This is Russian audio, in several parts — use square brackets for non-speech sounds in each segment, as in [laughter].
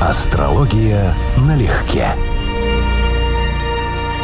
Астрология налегке.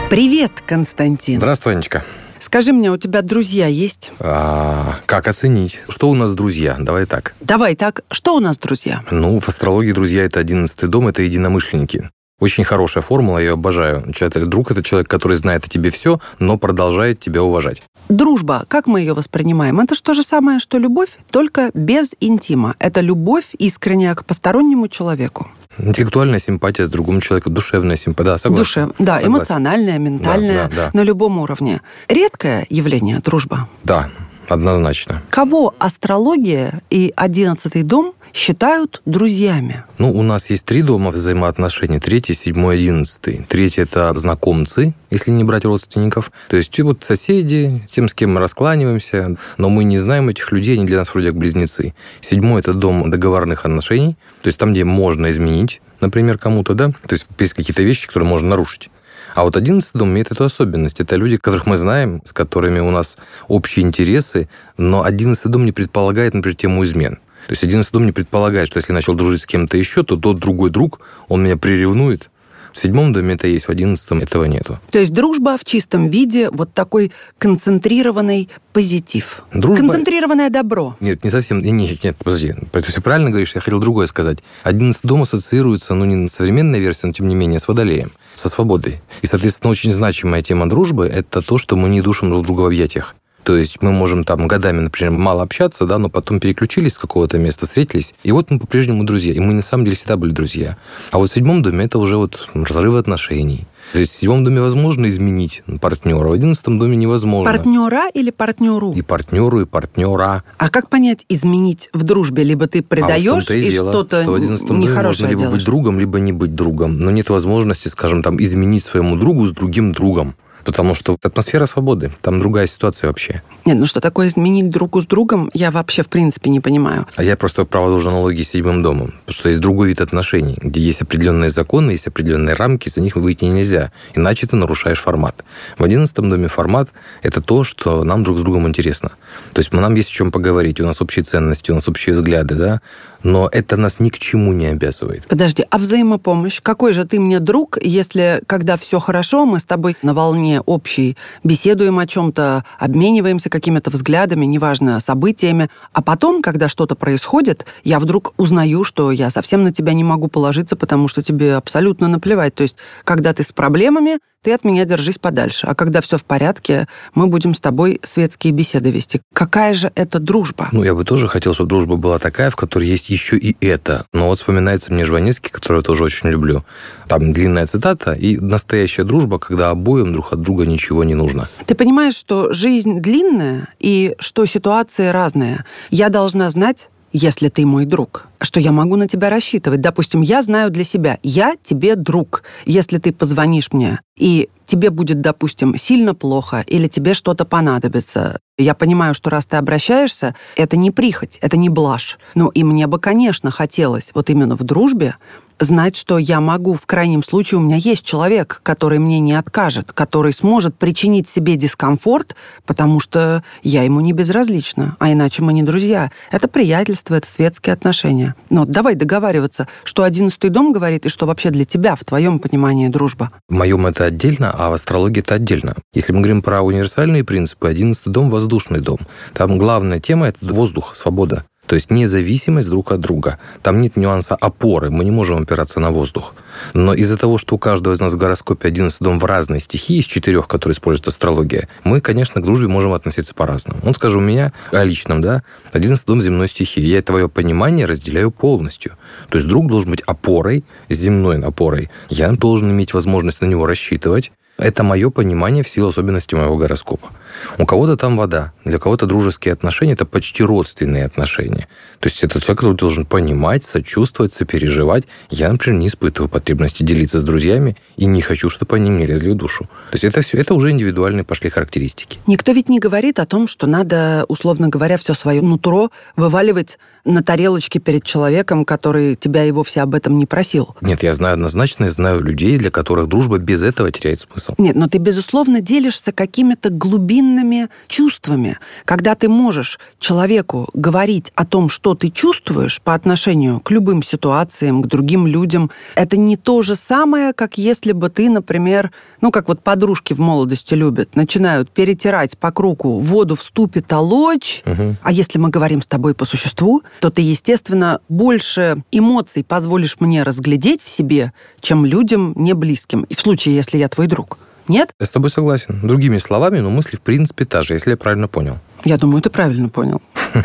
Привет, Константин. Здравствуй, Анечка. Скажи мне, у тебя друзья есть? А, как оценить? Что у нас друзья? Давай так. Давай так, что у нас друзья? Ну, в астрологии друзья – это одиннадцатый дом, это единомышленники. Очень хорошая формула, я ее обожаю. Человек, друг – это человек, который знает о тебе все, но продолжает тебя уважать. Дружба, как мы ее воспринимаем? Это же то же самое, что любовь, только без интима. Это любовь искренняя к постороннему человеку. Интеллектуальная симпатия с другим человеком, душевная симпатия, да, согласен. Душе, да, согласен. эмоциональная, ментальная, Да, да, да. на любом уровне. Редкое явление дружба. Да, однозначно. Кого астрология и одиннадцатый дом считают друзьями? Ну, у нас есть три дома взаимоотношений. Третий, седьмой, одиннадцатый. Третий – это знакомцы, если не брать родственников. То есть вот соседи, тем, с кем мы раскланиваемся, но мы не знаем этих людей, они для нас вроде как близнецы. Седьмой – это дом договорных отношений, то есть там, где можно изменить, например, кому-то, да, то есть есть какие-то вещи, которые можно нарушить. А вот одиннадцатый дом имеет эту особенность. Это люди, которых мы знаем, с которыми у нас общие интересы, но одиннадцатый дом не предполагает, например, тему измен. То есть одиннадцатый дом не предполагает, что если я начал дружить с кем-то еще, то тот другой друг, он меня приревнует. В седьмом доме это есть, в одиннадцатом этого нету. То есть дружба в чистом виде, вот такой концентрированный позитив. Дружба- Концентрированное добро. Нет, не совсем. Нет, нет, подожди. Ты все правильно говоришь, я хотел другое сказать. Одиннадцатый дом ассоциируется, ну, не современная версия, но тем не менее, с водолеем, со свободой. И, соответственно, очень значимая тема дружбы – это то, что мы не душим друг друга в объятиях. То есть мы можем там годами, например, мало общаться, да, но потом переключились с какого-то места, встретились, и вот мы по-прежнему друзья. И мы на самом деле всегда были друзья. А вот в седьмом доме это уже вот разрыв отношений. То есть в седьмом доме возможно изменить партнера, в одиннадцатом доме невозможно. Партнера или партнеру? И партнеру, и партнера. А как понять изменить в дружбе? Либо ты А предаешь том-то и, дело, что-то что в 11 доме можно либо делаешь? быть другом, либо не быть другом. Но нет возможности, скажем, там, изменить своему другу с другим другом. Потому что атмосфера свободы, там другая ситуация вообще. Нет, ну что такое изменить другу с другом, я вообще в принципе не понимаю. А я просто провожу аналогии с седьмым домом. Потому что есть другой вид отношений, где есть определенные законы, есть определенные рамки, за них выйти нельзя. Иначе ты нарушаешь формат. В одиннадцатом доме формат – это то, что нам друг с другом интересно. То есть нам есть о чем поговорить, у нас общие ценности, у нас общие взгляды, да? Но это нас ни к чему не обязывает. Подожди, а взаимопомощь? Какой же ты мне друг, если когда все хорошо, мы с тобой на волне общей беседуем о чем-то, обмениваемся какими-то взглядами, неважно, событиями, а потом, когда что-то происходит, я вдруг узнаю, что я совсем на тебя не могу положиться, потому что тебе абсолютно наплевать. То есть, когда ты с проблемами, ты от меня держись подальше. А когда все в порядке, мы будем с тобой светские беседы вести. Какая же это дружба? Ну, я бы тоже хотел, чтобы дружба была такая, в которой есть еще и это. Но вот вспоминается мне Жванецкий, который я тоже очень люблю. Там длинная цитата и настоящая дружба, когда обоим друг от друга ничего не нужно. Ты понимаешь, что жизнь длинная и что ситуации разные. Я должна знать, если ты мой друг, что я могу на тебя рассчитывать. Допустим, я знаю для себя, я тебе друг. Если ты позвонишь мне, и тебе будет, допустим, сильно плохо, или тебе что-то понадобится, я понимаю, что раз ты обращаешься, это не прихоть, это не блажь. Ну и мне бы, конечно, хотелось вот именно в дружбе знать, что я могу, в крайнем случае, у меня есть человек, который мне не откажет, который сможет причинить себе дискомфорт, потому что я ему не безразлична, а иначе мы не друзья. Это приятельство, это светские отношения. Но давай договариваться, что одиннадцатый дом говорит, и что вообще для тебя, в твоем понимании, дружба. В моем это отдельно, а в астрологии это отдельно. Если мы говорим про универсальные принципы, одиннадцатый дом – воздушный дом. Там главная тема – это воздух, свобода. То есть независимость друг от друга. Там нет нюанса опоры, мы не можем опираться на воздух. Но из-за того, что у каждого из нас в гороскопе 11 дом в разной стихии, из четырех, которые использует астрология, мы, конечно, к дружбе можем относиться по-разному. Он, скажем, у меня, о личном, да, 11 дом земной стихии. Я твое понимание разделяю полностью. То есть друг должен быть опорой, земной опорой. Я должен иметь возможность на него рассчитывать. Это мое понимание в силу особенностей моего гороскопа. У кого-то там вода, для кого-то дружеские отношения – это почти родственные отношения. То есть это человек, который должен понимать, сочувствовать, сопереживать. Я, например, не испытываю потребности делиться с друзьями и не хочу, чтобы они мне лезли в душу. То есть это все, это уже индивидуальные пошли характеристики. Никто ведь не говорит о том, что надо, условно говоря, все свое нутро вываливать на тарелочке перед человеком, который тебя и вовсе об этом не просил. Нет, я знаю однозначно, я знаю людей, для которых дружба без этого теряет смысл. Нет, но ты, безусловно, делишься какими-то глубинными чувствами. Когда ты можешь человеку говорить о том, что ты чувствуешь по отношению к любым ситуациям, к другим людям, это не то же самое, как если бы ты, например, ну, как вот подружки в молодости любят, начинают перетирать по кругу воду в ступе толочь, угу. а если мы говорим с тобой по существу, то ты, естественно, больше эмоций позволишь мне разглядеть в себе, чем людям не близким. И в случае, если я твой друг. Нет? Я с тобой согласен. Другими словами, но мысли в принципе та же, если я правильно понял. Я думаю, ты правильно понял. [laughs]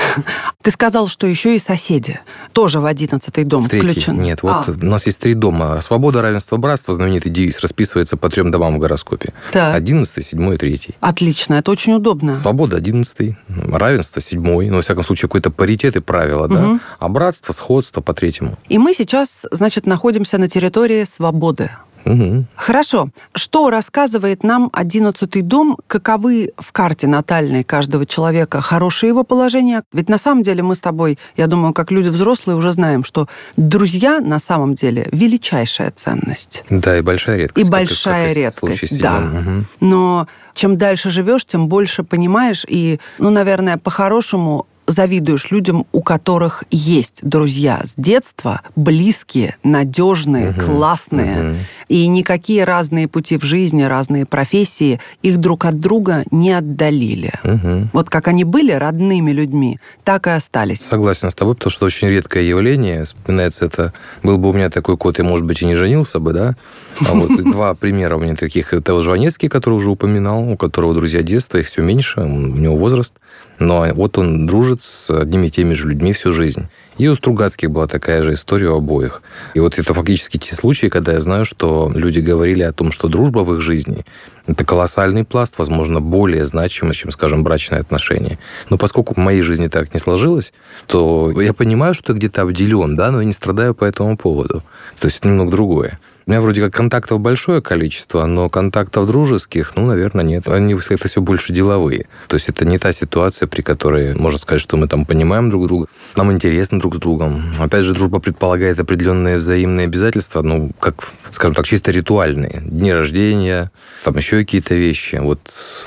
Ты сказал, что еще и соседи тоже в одиннадцатый дом включены. Нет, вот а. у нас есть три дома. Свобода, равенство, братство, знаменитый девиз, расписывается по трем домам в гороскопе. Одиннадцатый, седьмой, третий. Отлично, это очень удобно. Свобода одиннадцатый, равенство седьмой, ну, во всяком случае, какой-то паритет и правила, угу. да. А братство, сходство по третьему. И мы сейчас, значит, находимся на территории свободы. Угу. Хорошо. Что рассказывает нам одиннадцатый дом? Каковы в карте натальной каждого человека хорошие его положения? Ведь на самом деле мы с тобой, я думаю, как люди взрослые уже знаем, что друзья на самом деле величайшая ценность. Да, и большая редкость. И большая как редкость, да. Угу. Но чем дальше живешь, тем больше понимаешь. И, ну, наверное, по-хорошему завидуешь людям, у которых есть друзья с детства, близкие, надежные, угу, классные. Угу. И никакие разные пути в жизни, разные профессии их друг от друга не отдалили. Угу. Вот как они были родными людьми, так и остались. Согласен с тобой, потому что очень редкое явление. Вспоминается это... Был бы у меня такой кот, я, может быть, и не женился бы, да? А вот [laughs] два примера у меня таких. Это Жванецкий, который уже упоминал, у которого друзья детства, их все меньше, у него возраст. Но вот он дружит с одними и теми же людьми всю жизнь. И у Стругацких была такая же история у обоих. И вот это фактически те случаи, когда я знаю, что люди говорили о том, что дружба в их жизни – это колоссальный пласт, возможно, более значимый, чем, скажем, брачные отношения. Но поскольку в моей жизни так не сложилось, то я понимаю, что я где-то обделен, да, но я не страдаю по этому поводу. То есть это немного другое. У меня вроде как контактов большое количество, но контактов дружеских, ну, наверное, нет. Они это все больше деловые. То есть это не та ситуация, при которой можно сказать, что мы там понимаем друг друга, нам интересно друг с другом. Опять же, дружба предполагает определенные взаимные обязательства, ну, как, скажем так, чисто ритуальные. Дни рождения, там еще какие-то вещи. Вот,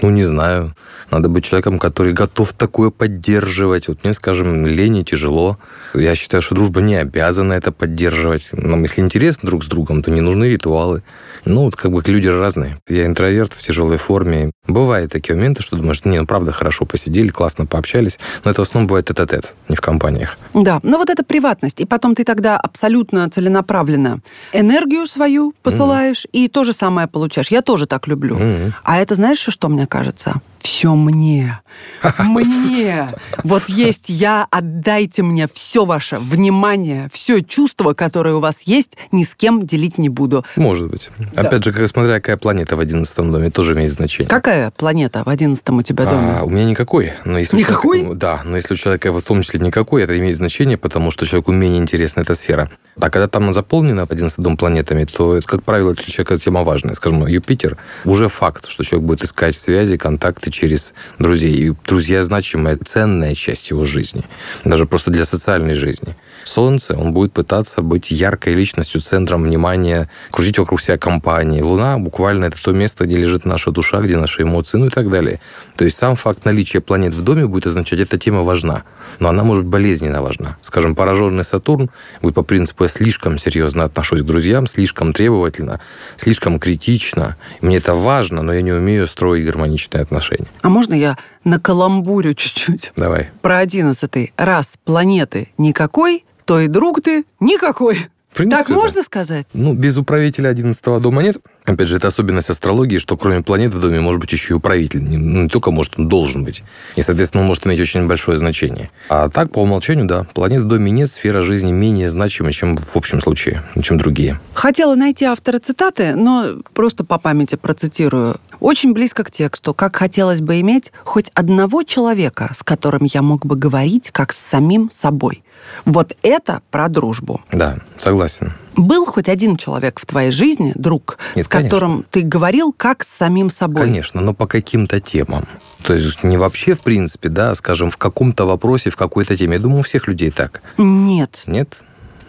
ну, не знаю. Надо быть человеком, который готов такое поддерживать. Вот мне, скажем, лень и тяжело. Я считаю, что дружба не обязана это поддерживать. Нам, если интересно друг с другом, то не нужно нужны ритуалы. Ну, вот как бы люди разные. Я интроверт в тяжелой форме. Бывают такие моменты, что думаешь, не, ну правда хорошо посидели, классно пообщались, но это в основном бывает тет-а-тет, не в компаниях. Да, но вот это приватность. И потом ты тогда абсолютно целенаправленно энергию свою посылаешь mm. и то же самое получаешь. Я тоже так люблю. Mm. А это знаешь, что мне кажется? все мне. [laughs] Мне. Вот есть я, отдайте мне все ваше внимание, все чувство, которое у вас есть, ни с кем делить не буду. Может быть. Да. Опять же, как смотря какая планета в одиннадцатом доме, тоже имеет значение. Какая планета в одиннадцатом у тебя доме? А, у меня никакой. Но если никакой? Человека, да, но если у человека в том числе никакой, это имеет значение, потому что человеку менее интересна эта сфера. А когда там заполнена 11 дом планетами, то это, как правило, для человека тема важная. Скажем, Юпитер уже факт, что человек будет искать связи, контакты через друзей. И друзья значимая, ценная часть его жизни. Даже просто для социальной жизни. Солнце, он будет пытаться быть яркой личностью, центром внимания, крутить вокруг себя компании. Луна буквально это то место, где лежит наша душа, где наши эмоции, ну и так далее. То есть сам факт наличия планет в доме будет означать, эта тема важна. Но она может болезненно важна. Скажем, пораженный Сатурн будет по принципу, я слишком серьезно отношусь к друзьям, слишком требовательно, слишком критично. Мне это важно, но я не умею строить гармоничные отношения. А можно я на каламбурю чуть-чуть? Давай. Про одиннадцатый. Раз планеты никакой, то и друг ты никакой. Принципе, так можно да. сказать? Ну, без управителя 11 дома нет. Опять же, это особенность астрологии, что кроме планеты в доме может быть еще и управитель. Не, ну, не только может, он должен быть. И, соответственно, он может иметь очень большое значение. А так, по умолчанию, да, планет в доме нет, сфера жизни менее значима, чем в общем случае, чем другие. Хотела найти автора цитаты, но просто по памяти процитирую. Очень близко к тексту. Как хотелось бы иметь хоть одного человека, с которым я мог бы говорить, как с самим собой. Вот это про дружбу. Да, согласен. Был хоть один человек в твоей жизни, друг, Нет, с которым конечно. ты говорил как с самим собой? Конечно, но по каким-то темам. То есть не вообще, в принципе, да, скажем, в каком-то вопросе, в какой-то теме. Я думаю, у всех людей так. Нет. Нет?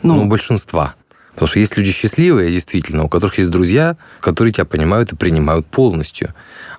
Ну, ну большинства. Потому что есть люди счастливые, действительно, у которых есть друзья, которые тебя понимают и принимают полностью.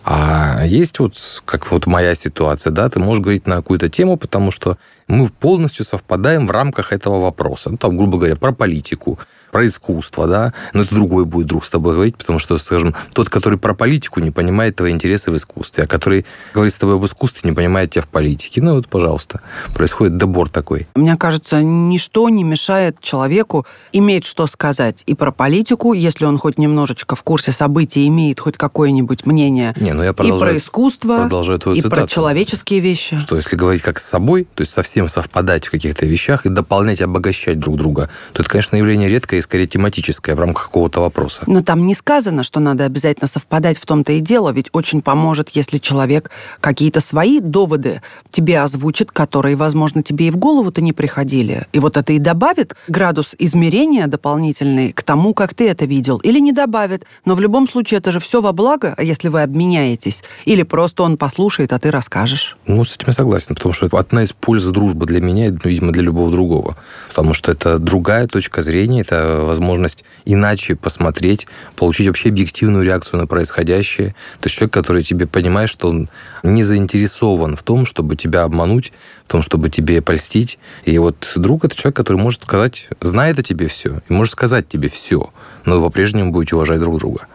А есть вот, как вот моя ситуация, да, ты можешь говорить на какую-то тему, потому что мы полностью совпадаем в рамках этого вопроса. Ну, там, грубо говоря, про политику, про искусство, да, но это другой будет друг с тобой говорить, потому что, скажем, тот, который про политику не понимает твои интересы в искусстве, а который говорит с тобой об искусстве, не понимает тебя в политике. Ну вот, пожалуйста, происходит добор такой. Мне кажется, ничто не мешает человеку иметь что сказать и про политику, если он хоть немножечко в курсе событий имеет хоть какое-нибудь мнение. Не, ну я и про искусство, продолжаю твою и цитату. про человеческие вещи. Что если говорить как с собой, то есть совсем совпадать в каких-то вещах и дополнять, обогащать друг друга, то это, конечно, явление редкое скорее тематическое в рамках какого-то вопроса. Но там не сказано, что надо обязательно совпадать в том-то и дело, ведь очень поможет, если человек какие-то свои доводы тебе озвучит, которые, возможно, тебе и в голову-то не приходили. И вот это и добавит градус измерения дополнительный к тому, как ты это видел, или не добавит. Но в любом случае это же все во благо, если вы обменяетесь. Или просто он послушает, а ты расскажешь. Ну, с этим я согласен, потому что это одна из польз дружбы для меня, видимо, для любого другого. Потому что это другая точка зрения, это возможность иначе посмотреть, получить вообще объективную реакцию на происходящее. То есть человек, который тебе понимает, что он не заинтересован в том, чтобы тебя обмануть, в том, чтобы тебе польстить. И вот друг – это человек, который может сказать, знает о тебе все, и может сказать тебе все, но вы по-прежнему будете уважать друг друга.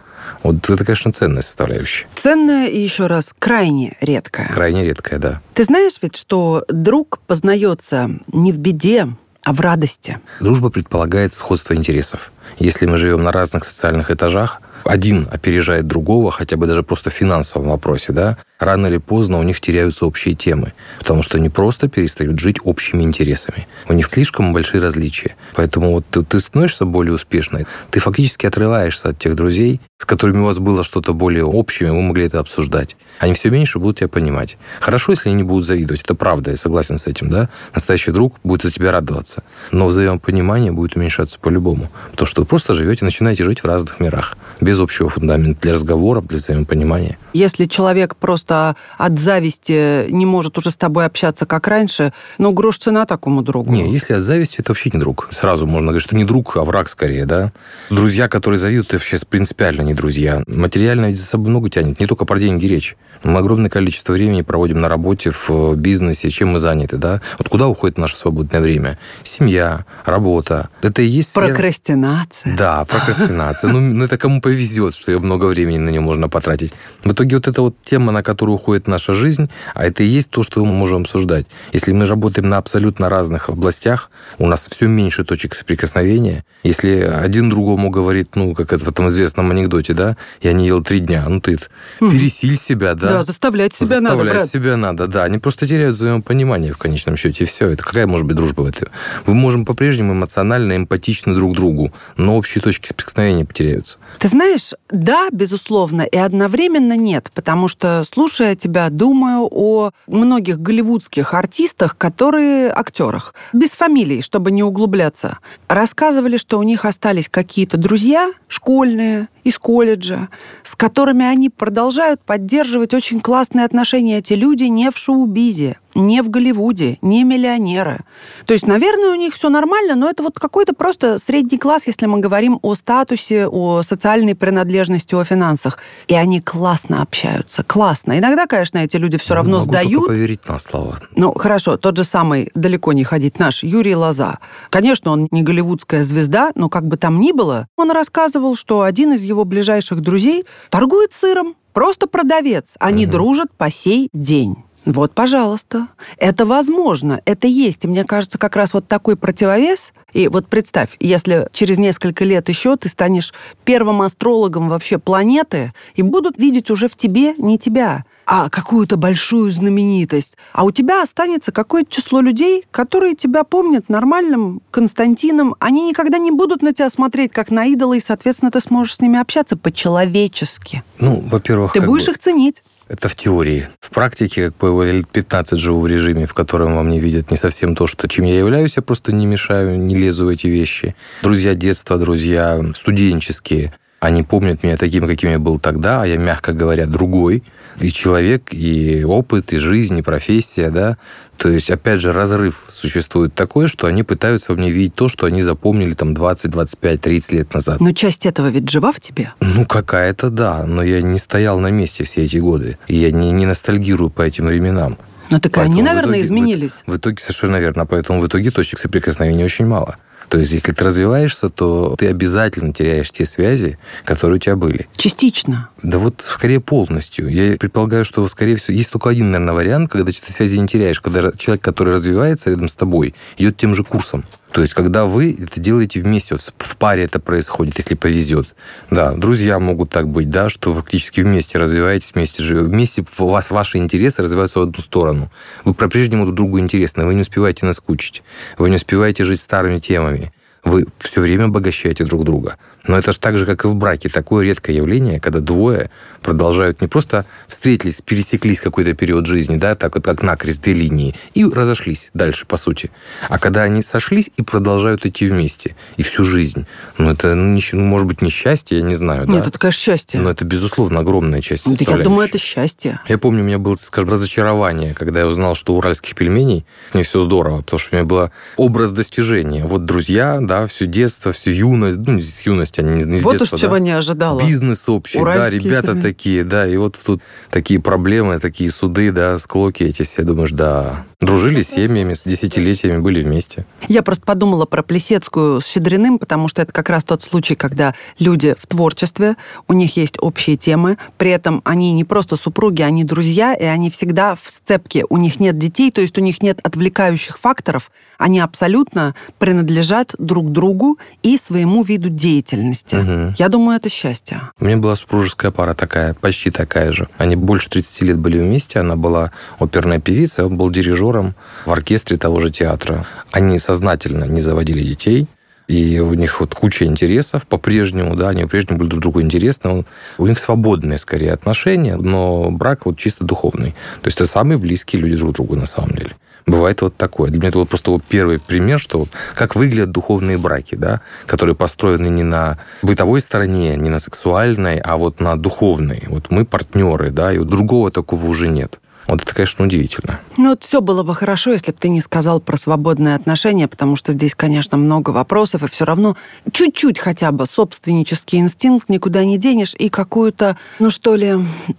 Вот это, конечно, ценная составляющая. Ценная и еще раз крайне редкая. Крайне редкая, да. Ты знаешь ведь, что друг познается не в беде, а в радости. Дружба предполагает сходство интересов. Если мы живем на разных социальных этажах, один опережает другого, хотя бы даже просто в финансовом вопросе, да, рано или поздно у них теряются общие темы, потому что они просто перестают жить общими интересами. У них слишком большие различия. Поэтому вот ты, ты становишься более успешной, ты фактически отрываешься от тех друзей, с которыми у вас было что-то более общее, вы могли это обсуждать. Они все меньше будут тебя понимать. Хорошо, если они не будут завидовать, это правда, я согласен с этим, да. Настоящий друг будет за тебя радоваться. Но взаимопонимание будет уменьшаться по-любому. Потому что вы просто живете, начинаете жить в разных мирах, без общего фундамента для разговоров, для взаимопонимания. Если человек просто от зависти не может уже с тобой общаться, как раньше, ну, грош цена такому другу. Не, если от зависти, это вообще не друг. Сразу можно говорить, что не друг, а враг скорее, да. Друзья, которые завидуют, это вообще принципиально не друзья. Материально ведь за собой много тянет, не только про деньги речь. Мы огромное количество времени проводим на работе, в бизнесе, чем мы заняты, да? Вот куда уходит наше свободное время? Семья, работа. Это и есть... Прокрастинация. Да, прокрастинация. Ну, ну, это кому повезет, что много времени на нее можно потратить. В итоге вот эта вот тема, на которую уходит наша жизнь, а это и есть то, что мы можем обсуждать. Если мы работаем на абсолютно разных областях, у нас все меньше точек соприкосновения. Если один другому говорит, ну, как это в этом известном анекдоте, да, я не ел три дня, ну, ты пересиль себя, да, да, заставлять себя заставлять надо, Заставлять себя надо, да. Они просто теряют взаимопонимание в конечном счете, и все. Это какая может быть дружба в этом? Мы можем по-прежнему эмоционально эмпатичны друг другу, но общие точки соприкосновения потеряются. Ты знаешь, да, безусловно, и одновременно нет, потому что, слушая тебя, думаю о многих голливудских артистах, которые актерах, без фамилий, чтобы не углубляться, рассказывали, что у них остались какие-то друзья школьные, из колледжа, с которыми они продолжают поддерживать очень классные отношения. Эти люди не в шоу-бизе, не в Голливуде, не миллионеры. То есть, наверное, у них все нормально, но это вот какой-то просто средний класс, если мы говорим о статусе, о социальной принадлежности, о финансах. И они классно общаются, классно. Иногда, конечно, эти люди все равно Могу сдают. Поверить на слово. Ну, хорошо, тот же самый, далеко не ходить, наш Юрий Лоза. Конечно, он не голливудская звезда, но как бы там ни было, он рассказывал, что один из его ближайших друзей торгует сыром, просто продавец. Они угу. дружат по сей день. Вот, пожалуйста. Это возможно, это есть. И мне кажется, как раз вот такой противовес. И вот представь, если через несколько лет еще ты станешь первым астрологом вообще планеты, и будут видеть уже в тебе не тебя, а какую-то большую знаменитость. А у тебя останется какое-то число людей, которые тебя помнят нормальным Константином. Они никогда не будут на тебя смотреть как на идола, и, соответственно, ты сможешь с ними общаться по-человечески. Ну, во-первых... Ты будешь бы... их ценить. Это в теории. В практике, как бы, лет 15 живу в режиме, в котором во мне видят не совсем то, что, чем я являюсь, я просто не мешаю, не лезу в эти вещи. Друзья детства, друзья студенческие, Они помнят меня таким, каким я был тогда, а я, мягко говоря, другой. И человек, и опыт, и жизнь, и профессия, да. То есть, опять же, разрыв существует такой, что они пытаются в мне видеть то, что они запомнили там 20, 25, 30 лет назад. Но часть этого ведь жива в тебе? Ну, какая-то, да. Но я не стоял на месте все эти годы. И я не, не ностальгирую по этим временам. Ну, так Поэтому они, в наверное, итоге- изменились. В, в итоге совершенно верно. Поэтому в итоге точек соприкосновения очень мало. То есть, если ты развиваешься, то ты обязательно теряешь те связи, которые у тебя были. Частично. Да вот скорее полностью. Я предполагаю, что, скорее всего, есть только один, наверное, вариант, когда ты связи не теряешь, когда человек, который развивается рядом с тобой, идет тем же курсом. То есть, когда вы это делаете вместе, вот в паре это происходит, если повезет. Да, друзья могут так быть, да, что фактически вместе развиваетесь, вместе живете. Вместе у вас ваши интересы развиваются в одну сторону. Вы по-прежнему друг другу интересны, вы не успеваете наскучить, вы не успеваете жить старыми темами. Вы все время обогащаете друг друга. Но это же так же, как и в браке. Такое редкое явление, когда двое продолжают не просто встретились, пересеклись какой-то период жизни, да, так вот как накрест две линии, и разошлись дальше, по сути. А когда они сошлись и продолжают идти вместе. И всю жизнь. Ну, это, ну, не- ну, может быть, несчастье, я не знаю, да? Нет, это, конечно, счастье. Но это, безусловно, огромная часть Да я думаю, это счастье. Я помню, у меня было, скажем, разочарование, когда я узнал, что уральских пельменей не все здорово, потому что у меня был образ достижения. Вот друзья, да, все детство, всю юность, ну, с юности, а не, с Вот уж детства, чего да. не ожидала. Бизнес общий, да, Уральские ребята пельмени. такие, да, и вот тут такие проблемы, такие суды, да, склоки эти все, думаешь, да. Дружили с семьями, с десятилетиями были вместе. Я просто подумала про Плесецкую с Щедриным, потому что это как раз тот случай, когда люди в творчестве, у них есть общие темы, при этом они не просто супруги, они друзья, и они всегда в сцепке. У них нет детей, то есть у них нет отвлекающих факторов, они абсолютно принадлежат друг другу и своему виду деятельности. Мгм. Я думаю, это счастье. У меня была супружеская пара такая, почти такая же. Они больше 30 лет были вместе. Она была оперная певица, он был дирижером в оркестре того же театра. Они сознательно не заводили детей. И у них вот куча интересов по-прежнему, да, они по-прежнему были друг другу интересны. Он- у них свободные, скорее, отношения, но брак вот чисто духовный. То есть это самые близкие люди друг другу на самом деле. Бывает вот такое. Для меня это вот просто первый пример, что как выглядят духовные браки, да, которые построены не на бытовой стороне, не на сексуальной, а вот на духовной. Вот мы партнеры, да, и вот другого такого уже нет. Вот это, конечно, удивительно. Ну, вот все было бы хорошо, если бы ты не сказал про свободные отношения, потому что здесь, конечно, много вопросов, и все равно чуть-чуть хотя бы собственнический инстинкт никуда не денешь, и какую-то, ну что ли,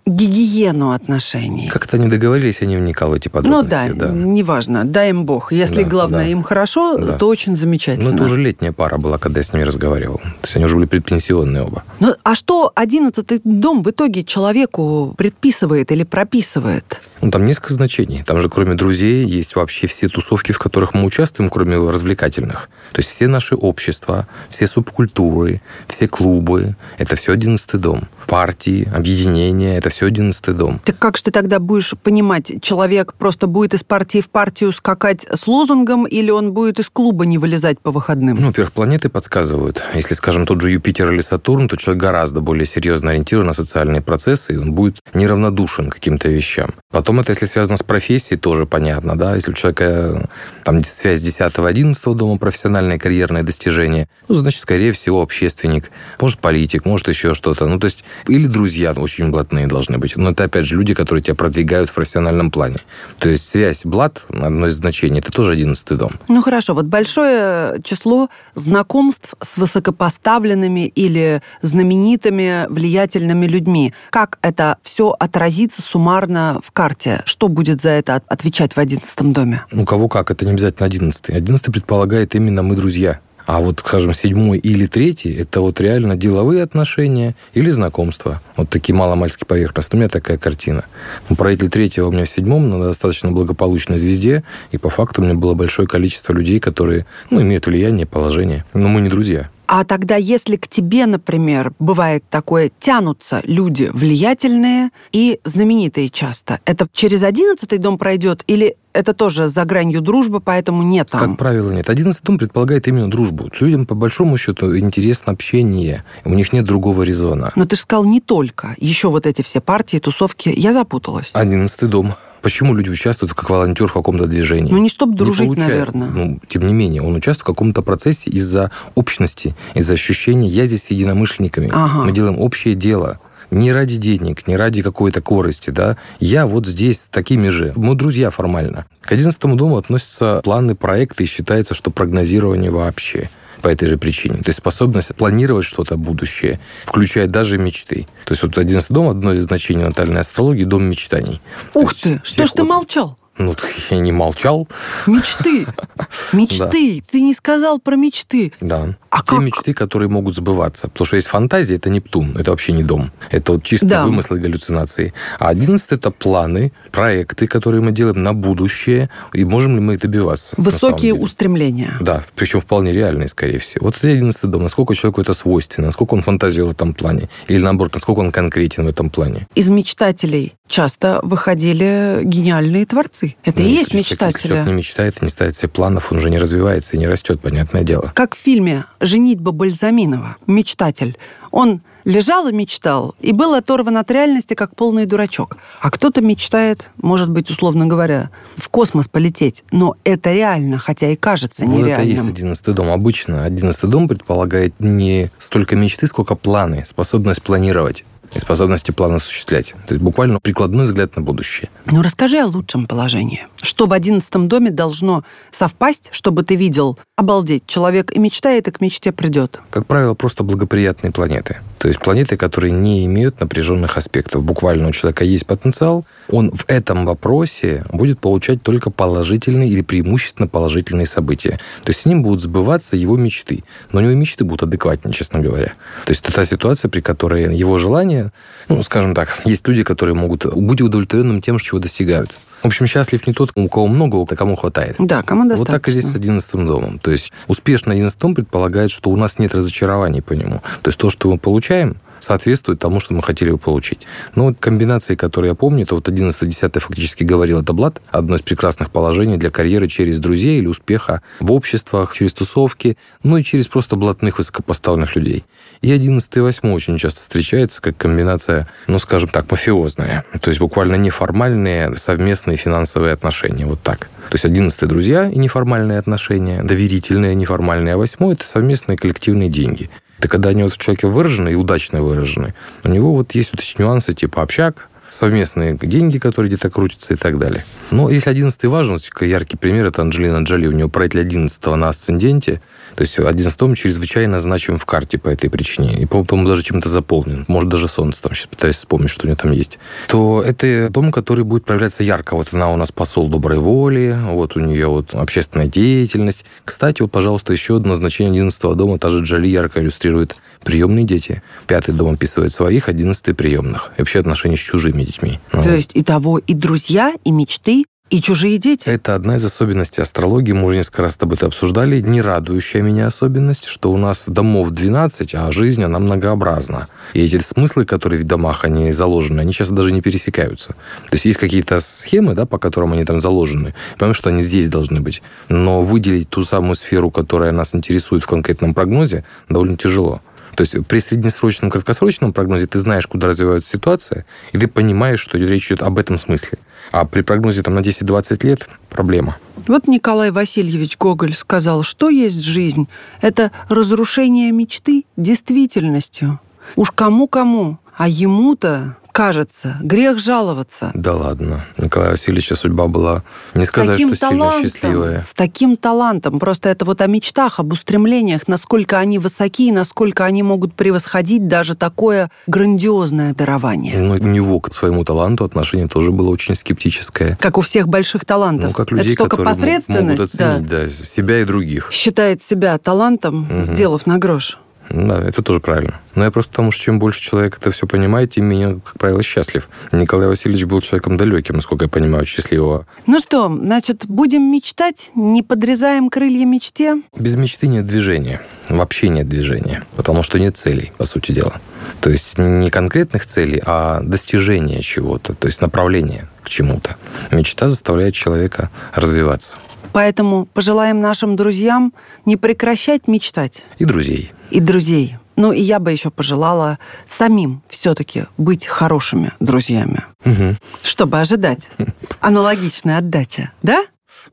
гигиену отношений. Как-то они договорились, не вникал в эти Ну да, подробности. неважно, дай им бог. Если Да, главное да. им хорошо, Да. то очень замечательно. Ну, это уже летняя пара была, когда я с ними разговаривал. То есть они уже были предпенсионные оба. Ну, а что одиннадцатый дом в итоге человеку предписывает или прописывает? Ну, там несколько значений. Там же, кроме друзей, есть вообще все тусовки, в которых мы участвуем, кроме развлекательных. То есть все наши общества, все субкультуры, все клубы – это все одиннадцатый дом. Партии, объединения – это все одиннадцатый дом. Так как же ты тогда будешь понимать, человек просто будет из партии в партию скакать с лозунгом, или он будет из клуба не вылезать по выходным? Ну, во-первых, планеты подсказывают. Если, скажем, тот же Юпитер или Сатурн, то человек гораздо более серьезно ориентирован на социальные процессы, и он будет неравнодушен к каким-то вещам. Потом это, если связано с профессией, тоже понятно, да, если у человека там связь 10-11 дома, профессиональное карьерное достижение, ну, значит, скорее всего, общественник, может, политик, может, еще что-то. Ну, то есть, или друзья очень блатные должны быть. Но это, опять же, люди, которые тебя продвигают в профессиональном плане. То есть, связь блат, одно из значений, это тоже 11 дом. Ну хорошо, вот большое число знакомств с высокопоставленными или знаменитыми, влиятельными людьми. Как это все отразится суммарно в карте? Что будет за это от- отвечать в одиннадцатом доме? У кого как, это не обязательно одиннадцатый. Одиннадцатый предполагает именно мы друзья. А вот, скажем, седьмой или третий, это вот реально деловые отношения или знакомства. Вот такие маломальски поверхностные. У меня такая картина. Управитель третьего у меня в седьмом, на достаточно благополучной звезде, и по факту у меня было большое количество людей, которые, ну, имеют влияние, положение. Но мы не друзья. А тогда, если к тебе, например, бывает такое, тянутся люди влиятельные и знаменитые часто, это через одиннадцатый дом пройдет или это тоже за гранью дружбы, поэтому нет там? Как правило, нет. Одиннадцатый дом предполагает именно дружбу. Людям, по большому счету, интересно общение. У них нет другого резона. Но ты же сказал не только. Еще вот эти все партии, тусовки. Я запуталась. Одиннадцатый дом Почему люди участвуют как волонтер в каком-то движении? Ну, не чтобы дружить, не наверное. Ну, тем не менее, он участвует в каком-то процессе из-за общности, из-за ощущения «я здесь с единомышленниками». Ага. Мы делаем общее дело не ради денег, не ради какой-то корости, да. Я вот здесь с такими же. Мы друзья формально. К 11 дому относятся планы, проекты, и считается, что прогнозирование вообще по этой же причине. То есть способность планировать что-то будущее, включая даже мечты. То есть вот 11 дом, одно из значений натальной астрологии, дом мечтаний. Ух ты, что ж ты молчал? Ну, [laughs] я не молчал. Мечты. [laughs] Мечты. Ты не сказал про мечты. Да. А Те мечты, которые могут сбываться. Потому что есть фантазия, это Нептун. Это вообще не дом. Это вот чисто вымыслы галлюцинации. А одиннадцатый это планы, проекты, которые мы делаем на будущее. И можем ли мы добиваться. Высокие устремления. Да, причем вполне реальные, скорее всего. Вот это одиннадцатый дом. Насколько человеку это свойственно, насколько он фантазирует в этом плане. Или наоборот, насколько он конкретен в этом плане. Из мечтателей часто выходили гениальные творцы. Это ну, и есть. Если человек не мечтает, не ставит себе планов, он уже не развивается и не растет, понятное дело. Как в фильме «Женитьба Бальзаминова». Мечтатель. Он лежал и мечтал, и был оторван от реальности, как полный дурачок. А кто-то мечтает, может быть, условно говоря, в космос полететь. Но это реально, хотя и кажется нереальным. Вот это есть одиннадцатый дом. Обычно одиннадцатый дом предполагает не столько мечты, сколько планы, способность планировать и способности план осуществлять. То есть буквально прикладной взгляд на будущее. Ну, расскажи о лучшем положении. Что в одиннадцатом доме должно совпасть, чтобы ты видел, обалдеть, человек и мечтает, и к мечте придет? Как правило, просто благоприятные планеты. То есть планеты, которые не имеют напряженных аспектов. Буквально у человека есть потенциал, он в этом вопросе будет получать только положительные или преимущественно положительные события. То есть с ним будут сбываться его мечты. Но у него мечты будут адекватнее, честно говоря. То есть это та ситуация, при которой его желания, ну, скажем так, есть люди, которые могут быть удовлетворенным тем, чего достигают. В общем, счастлив не тот, у кого много, а кому хватает. Да, кому достаточно. Вот так и здесь с одиннадцатым домом. То есть успешный одиннадцатый дом предполагает, что у нас нет разочарований по нему. То есть то, что мы получаем, соответствует тому, что мы хотели бы получить. Вот комбинации, которые я помню, это вот 11-10 фактически говорил, это блат, одно из прекрасных положений для карьеры через друзей или успеха в обществах, через тусовки, ну и через просто блатных высокопоставленных людей. И 11 и 8 очень часто встречается как комбинация, ну, скажем так, мафиозная. То есть буквально неформальные совместные финансовые отношения. Вот так. То есть 11 друзья и неформальные отношения, доверительные, неформальные, а 8 это совместные коллективные деньги. Это когда они вот в человеке выражены и удачно выражены, у него вот есть вот эти нюансы типа общак, совместные деньги, которые где-то крутятся и так далее. Но если 11 важен, яркий пример, это Анджелина Джоли, у нее правитель 11 на асценденте, то есть 11 том чрезвычайно значим в карте по этой причине. И, по-моему, даже чем-то заполнен. Может, даже солнце там, сейчас пытаюсь вспомнить, что у нее там есть. То это дом, который будет проявляться ярко. Вот она у нас посол доброй воли, вот у нее вот общественная деятельность. Кстати, вот, пожалуйста, еще одно значение 11 дома, та же Джоли ярко иллюстрирует приемные дети. Пятый дом описывает своих, одиннадцатый приемных. И вообще отношения с чужими детьми. То ну. есть и того, и друзья, и мечты, и чужие дети. Это одна из особенностей астрологии. Мы уже несколько раз с тобой это обсуждали. Не радующая меня особенность, что у нас домов 12, а жизнь, она многообразна. И эти смыслы, которые в домах, они заложены, они сейчас даже не пересекаются. То есть есть какие-то схемы, да, по которым они там заложены. Понимаем, что они здесь должны быть. Но выделить ту самую сферу, которая нас интересует в конкретном прогнозе, довольно тяжело. То есть при среднесрочном, краткосрочном прогнозе ты знаешь, куда развивается ситуация, и ты понимаешь, что речь идет об этом смысле. А при прогнозе там, на 10-20 лет проблема. Вот Николай Васильевич Гоголь сказал, что есть жизнь. Это разрушение мечты действительностью. Уж кому-кому, а ему-то кажется. Грех жаловаться. Да ладно. Николая Васильевича судьба была, не сказать, что сильно счастливая. С таким талантом. Просто это вот о мечтах, об устремлениях, насколько они высоки, насколько они могут превосходить даже такое грандиозное дарование. Ну, у него к своему таланту отношение тоже было очень скептическое. Как у всех больших талантов. Ну, как людей, это только которые посредственность, могут оценить да. Да, себя и других. Считает себя талантом, угу. сделав на грош. Да, это тоже правильно. Но я просто потому, что чем больше человек это все понимает, тем менее, как правило, счастлив. Николай Васильевич был человеком далеким, насколько я понимаю, счастливого. Ну что, значит, будем мечтать, не подрезаем крылья мечте? Без мечты нет движения. Вообще нет движения. Потому что нет целей, по сути дела. То есть не конкретных целей, а достижения чего-то, то есть направления к чему-то. Мечта заставляет человека развиваться. Поэтому пожелаем нашим друзьям не прекращать мечтать. И друзей. И друзей. Ну, и я бы еще пожелала самим все-таки быть хорошими друзьями, Мгм. чтобы ожидать [laughs] аналогичной отдачи. Да?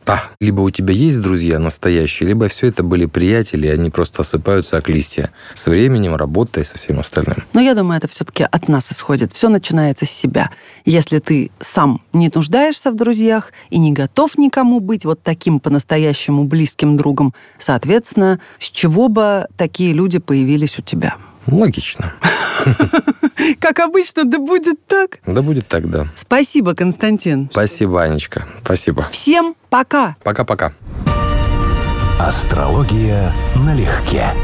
Да. Либо у тебя есть друзья настоящие, либо все это были приятели, и они просто осыпаются как листья. Со временем, работой, со всем остальным. Но я думаю, это все-таки от нас исходит. Все начинается с себя. Если ты сам не нуждаешься в друзьях и не готов никому быть вот таким по-настоящему близким другом, соответственно, с чего бы такие люди появились у тебя? Логично. [laughs] Как обычно, да будет так. Да будет так, да. Спасибо, Константин. Спасибо, Анечка. Спасибо. Всем пока. Пока-пока. Астрология налегке.